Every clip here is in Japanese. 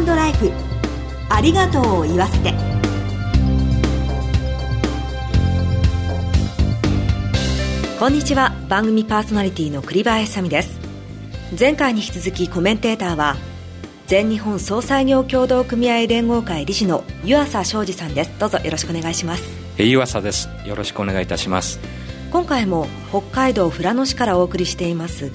ライフ。ありがとうを言わせて。こんにちは。番組パーソナリティの栗林さみです。前回に引き続きコメンテーターは全日本総裁業協同組合連合会理事の湯浅昌司さんです。どうぞよろしくお願いします。湯浅です。よろしくお願いいたします。今回も北海道富良野市からお送りしています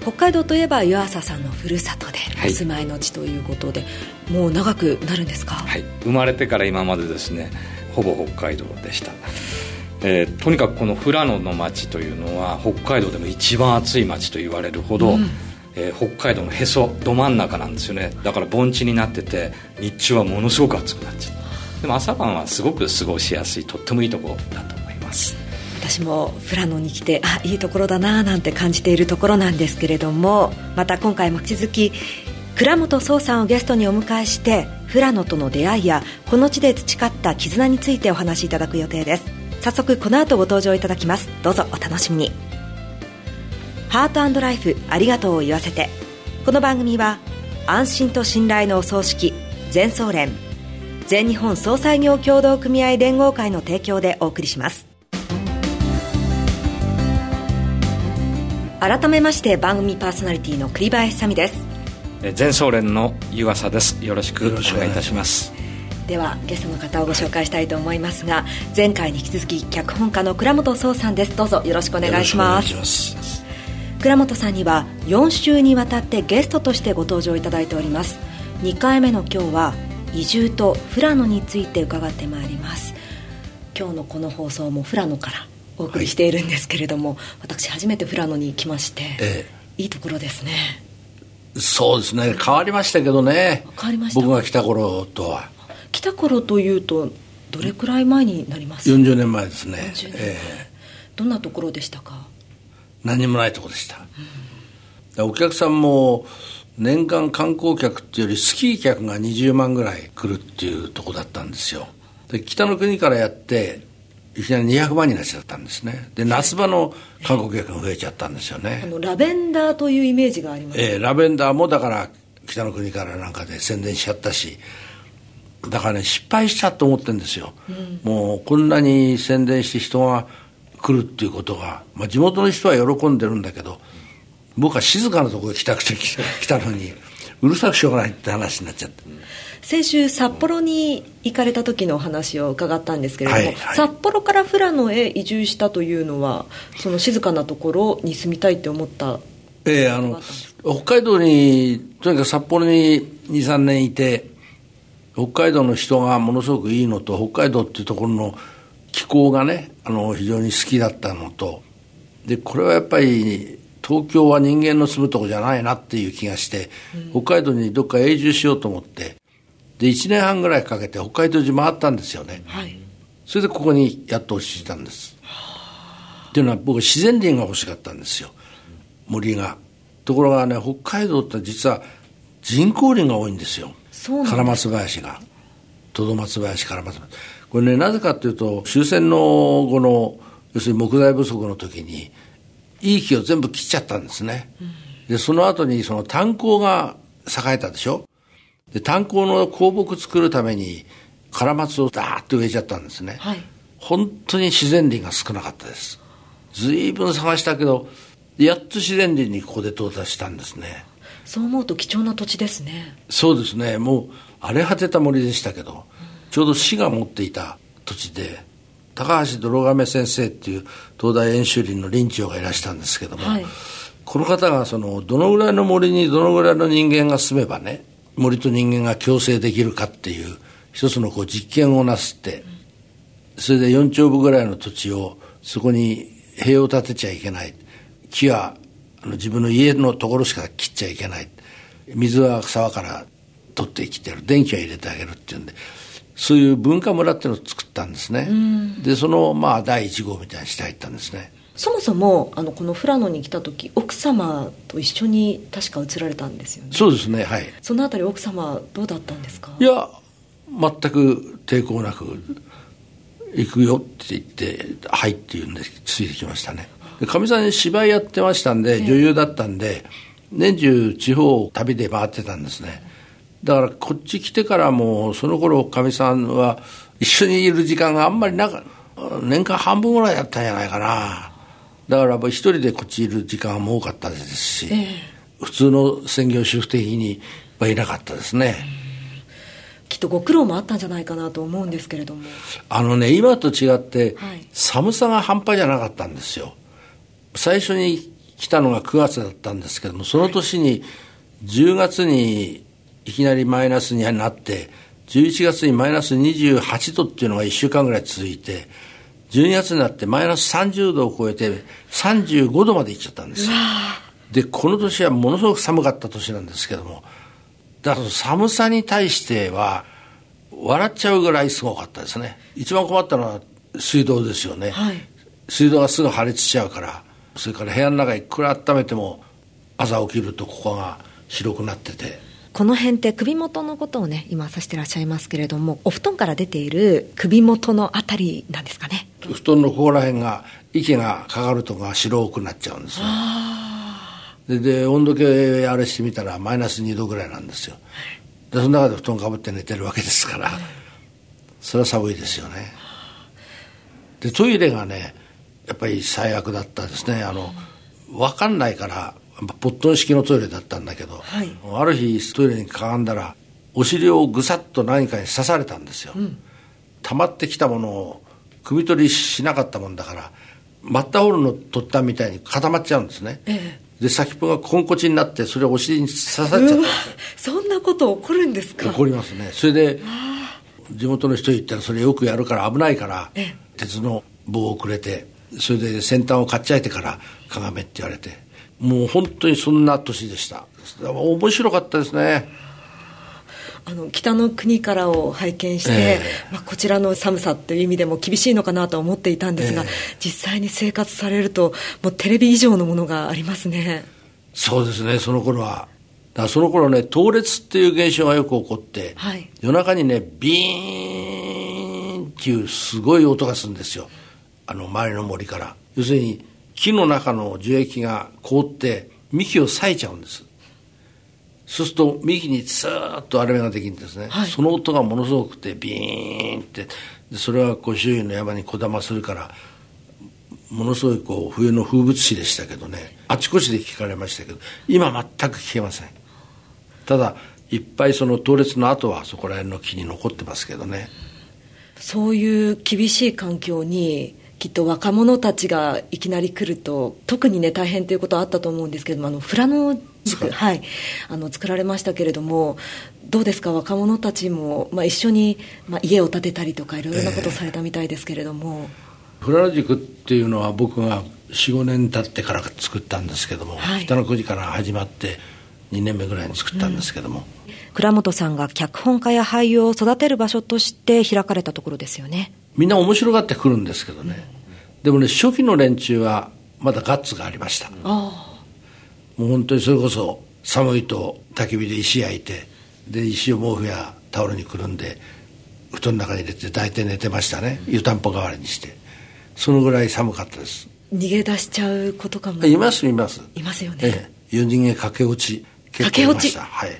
北海道といえば湯浅さんのふるさとで、はい、お住まいの地ということでもう長くなるんですか？はい。生まれてから今までですねほぼ北海道でした。えー、とにかくこの富良野の町というのは北海道でも一番暑い町と言われるほど、うん、えー、北海道のへそど真ん中なんですよね。だから盆地になってて日中はものすごく暑くなっちゃうでも朝晩はすごく過ごしやすいとってもいいところだと思います私も富良野に来てあいいところだななんて感じているところなんですけれどもまた今回も引き続き倉本壮さんをゲストにお迎えして富良野との出会いやこの地で培った絆についてお話しいただく予定です。早速この後ご登場いただきます。どうぞお楽しみに。ハートライフありがとうを言わせて。この番組は安心と信頼のお葬式全総連全日本総裁業協同組合連合会の提供でお送りします。改めまして番組パーソナリティの栗林さみです。全総連の湯浅です。よろしくお願いいたします。ではゲストの方をご紹介したいと思いますが、はい、前回に引き続き脚本家の倉本壮さんです。どうぞよろしくお願いします。倉本さんには4週にわたってゲストとしてご登場いただいております。2回目の今日は移住と富良野について伺ってまいります。今日のこの放送も富良野からお送りしているんですけれども、はい、私初めて富良野に来まして、ええ、いいところですね。そうですね。変わりましたけどね。変わりました。僕が来た頃とは。来た頃というとどれくらい前になります？40年前ですね、ええ、どんなところでしたか？何もないとこでした、うん、お客さんも年間観光客っていうよりスキー客が20万ぐらい来るっていうとこだったんですよ。で北の国からやっていきなり200万になっちゃったんですね。で夏場の観光客が増えちゃったんですよね。あのラベンダーというイメージがあります、えー、ラベンダーもだから北の国からなんかで宣伝しちゃったしだからね失敗しちゃって思ってるんですよ、うん、もうこんなに宣伝して人が来るっていうことが、まあ、地元の人は喜んでるんだけど僕は静かなところに来たくて来たのにうるさくしょうがないって話になっちゃって。先週札幌に行かれた時のお話を伺ったんですけれども、はいはい、札幌から富良野へ移住したというのはその静かなところに住みたいって思ったええー、あの北海道にとにかく札幌に23年いて北海道の人がものすごくいいのと北海道っていうところの気候がねあの非常に好きだったのとでこれはやっぱり東京は人間の住むとこじゃないなっていう気がして、うん、北海道にどっか永住しようと思ってで1年半ぐらいかけて北海道中回ったんですよね、はい、それでここにやっと落ち着いたんです。っていうのは僕自然林が欲しかったんですよ。森が。ところがね北海道って実は人工林が多いんですよ。カラマツ林が。トドマツ林カラマツ林。これねなぜかというと終戦の後の要するに木材不足の時にいい木を全部切っちゃったんですね、うん、でその後にその炭鉱が栄えたでしょで炭鉱の鉱木作るためにカラマツをダーッと植えちゃったんですね、はい、本当に自然林が少なかったです。随分探したけどやっと自然林にここで到達したんですね。そう思うと貴重な土地ですね。そうですね。もう荒れ果てた森でしたけど、うん、ちょうど市が持っていた土地で高橋泥亀先生っていう東大演習林の林長がいらしたんですけども、はい、この方がそのどのぐらいの森にどのぐらいの人間が住めばね森と人間が共生できるかっていう一つのこう実験をなすってそれで4丁分ぐらいの土地をそこに塀を建てちゃいけない。木はあの自分の家のところしか切っちゃいけない。水は沢から取ってきてる。電気は入れてあげるっていうんでそういう文化村っていうのを作ったんですね、でそのまあ第1号みたいにして入ったんですねそもそもあのこの富良野に来た時奥様と一緒に確か移られたんですよね。そうですねはい。そのあたり奥様どうだったんですか？いや全く抵抗なく行くよって言って「はい」って言うんでついてきましたね。かみさん芝居やってましたんで、女優だったんで、年中地方を旅で回ってたんですね。だからこっち来てからもその頃かみさんは一緒にいる時間があんまりなか年間半分ぐらいやったんじゃないかなだから一人でこっちいる時間も多かったですし、えー、普通の専業主婦的にはいなかったですね、きっとご苦労もあったんじゃないかなと思うんですけれども。あのね今と違って、寒さが半端じゃなかったんですよ。最初に来たのが9月だったんですけどもその年に10月にいきなりマイナスになって11月にマイナス28度っていうのが1週間ぐらい続いて12月になってマイナス30度を超えて35度までいっちゃったんですよ。でこの年はものすごく寒かった年なんですけどもだから寒さに対しては笑っちゃうぐらいすごかったですね。一番困ったのは水道ですよね、はい、水道がすぐ破裂しちゃうからそれから部屋の中いくら温めても朝起きるとここが白くなっててこの辺って首元のことをね今指してらっしゃいますけれどもお布団から出ている首元のあたりなんですかね？布団のここら辺が息がかかるとか白くなっちゃうんですよ。でで温度計あれしてみたらマイナス2度ぐらいなんですよ。でその中で布団かぶって寝てるわけですからそれは寒いですよね。でトイレがねやっぱり最悪だったですね。あの分かんないからポットン式のトイレだったんだけど、はい、ある日トイレにかがんだらお尻をぐさっと何かに刺されたんですよ、うん、溜まってきたものを首取りしなかったもんだからマッターホールの取ったみたいに固まっちゃうんですね、ええ、で先っぽがコンコチになってそれをお尻に刺さっちゃった。そんなこと起こるんですか？起こりますね。それで地元の人言ったらそれよくやるから危ないから、え、鉄の棒をくれてそれで先端をかっちゃいてからかがめって言われてもう本当にそんな年でした。面白かったですね。あの北の国からを拝見して、えー、まあ、こちらの寒さという意味でも厳しいのかなと思っていたんですが、えー、実際に生活されるともうテレビ以上のものがありますね。そうですね。その頃はだその頃ね倒裂っていう現象がよく起こって、はい、夜中にねビーンっていうすごい音がするんですよ。あの周りの森から。要するに木の中の樹液が凍って幹を裂いちゃうんです。そうすると幹にツーッと荒れ目ができるんですね、はい、その音がものすごくてビーンって。それはこう周囲の山にこだまするからものすごいこう冬の風物詩でしたけどね。あちこちで聞かれましたけど今全く聞けません。ただいっぱいその倒裂の後はそこら辺の木に残ってますけどね。そういう厳しい環境にきっと若者たちがいきなり来ると特にね大変ということはあったと思うんですけどもあの富良野塾はい。あの作られましたけれどもどうですか若者たちも、まあ、一緒に、まあ、家を建てたりとかいろいろなことされたみたいですけれども、えー、富良野塾っていうのは僕が45年経ってから作ったんですけども、はい、北の国から始まって2年目ぐらいに作ったんですけども、うん、倉本さんが脚本家や俳優を育てる場所として開かれたところですよねみんな面白がってくるんですけどね、でもね初期の連中はまだガッツがありました、もう本当にそれこそ寒いと焚き火で石焼いてで石を毛布やタオルにくるんで布団の中に入れて大体寝てましたね。湯たんぽ代わりにして。そのぐらい寒かったです。逃げ出しちゃうことかも。いますいます。いますよね、ええ、4人間駆け落ち駆け落ち。はい。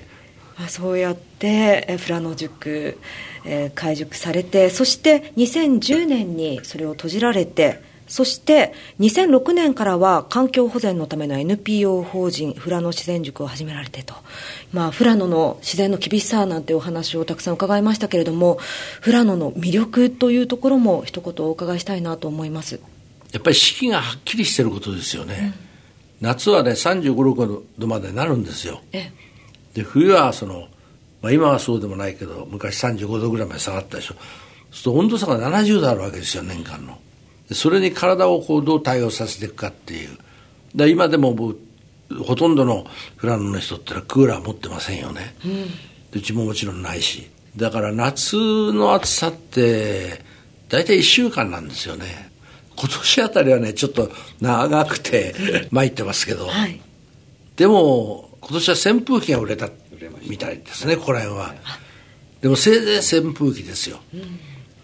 そうやって富良野塾、えー、開塾されてそして2010年にそれを閉じられてそして2006年からは環境保全のための NPO 法人富良野自然塾を始められてと、まあ、富良野の自然の厳しさなんてお話をたくさん伺いましたけれども富良野の魅力というところも一言お伺いしたいなと思います。やっぱり四季がはっきりしてることですよね、うん、夏はね3 5 6度までなるんですよ。で冬はその、まあ、今はそうでもないけど昔35度ぐらいまで下がったでしょ。そうすると温度差が70度あるわけですよ年間の。それに体をこうどう対応させていくかっていう。だ今でもほとんどのフランの人ってのはクーラー持ってませんよね、うん、うちももちろんないし。だから夏の暑さって大体1週間なんですよね。今年あたりはねちょっと長くて参ってますけど、はい、でも今年は扇風機が売れたみたいですねここら辺は。でもせいぜい扇風機ですよ、うん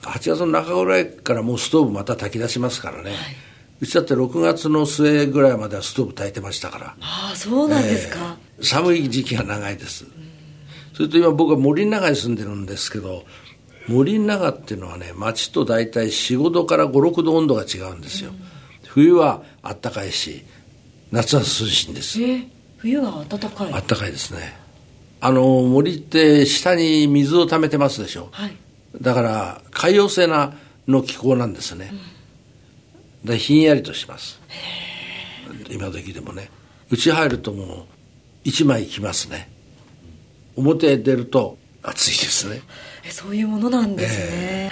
8月の中ぐらいからもうストーブまた炊き出しますからね、はい、うちだって6月の末ぐらいまではストーブ炊いてましたから。ああそうなんですか、えー、寒い時期が長いです、それと今僕は森の中に住んでるんですけど森の中っていうのはね町と大体45度から56度温度が違うんですよ、冬はあったかいし夏は涼しいんです、えー、冬は暖かい。あったかいですねあの森って下に水を溜めてますでしょ、はい、だから海洋性なの気候なんですね、うん、でひんやりとします。今時でもね。うち入るともう一枚着ますね。表へ出ると暑いですね。そういうものなんですね、え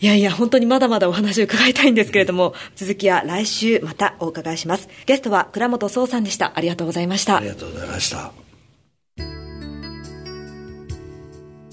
ー、いやいや本当にまだまだお話を伺いたいんですけれども、続きは来週またお伺いします。ゲストは倉本壮さんでした。ありがとうございました。ありがとうございました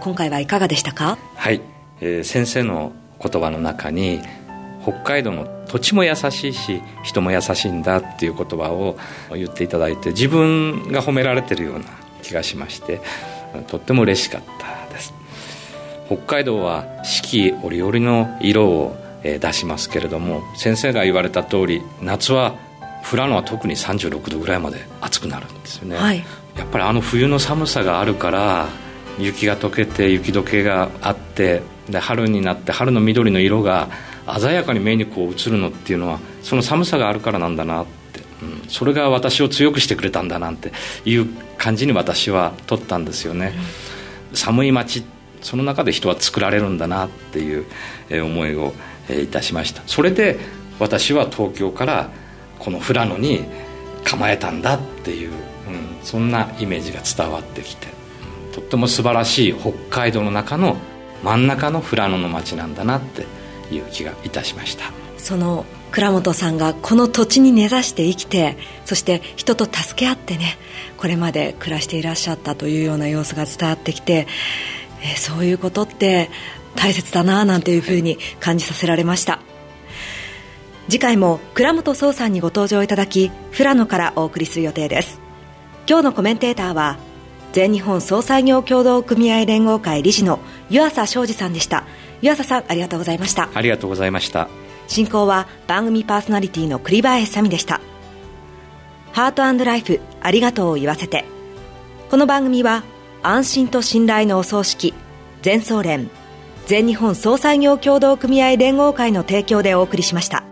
今回はいかがでしたか？はい、えー、先生の言葉の中に北海道の土地も優しいし人も優しいんだっていう言葉を言っていただいて自分が褒められてるような気がしましてとっても嬉しかったです。北海道は四季折々の色を出しますけれども先生が言われた通り夏は富良野は特に36度ぐらいまで暑くなるんですよね、はい、やっぱりあの冬の寒さがあるから雪が溶けて雪解けがあってで春になって春の緑の色が鮮やかに目にこう映るのっていうのはその寒さがあるからなんだなって、うん、それが私を強くしてくれたんだなんていう感じに私は取ったんですよね、うん、寒い街その中で人は作られるんだなっていう思いをいたしました。それで私は東京からこの富良野に構えたんだっていう、うん、そんなイメージが伝わってきて。とっても素晴らしい北海道の中の真ん中の富良野の町なんだなっていう気がいたしました。その倉本さんがこの土地に根ざして生きてそして人と助け合ってねこれまで暮らしていらっしゃったというような様子が伝わってきて、えー、そういうことって大切だななんていうふうに感じさせられました。次回も倉本壮さんにご登場いただき富良野からお送りする予定です。今日のコメンテーターは全日本総裁業協同組合連合会理事の湯浅昌司さんでした。湯浅さんありがとうございました。ありがとうございました。進行は番組パーソナリティの栗林さみでした。ハートライフありがとうを言わせて。この番組は安心と信頼のお葬式全総連全日本総裁業協同組合連合会の提供でお送りしました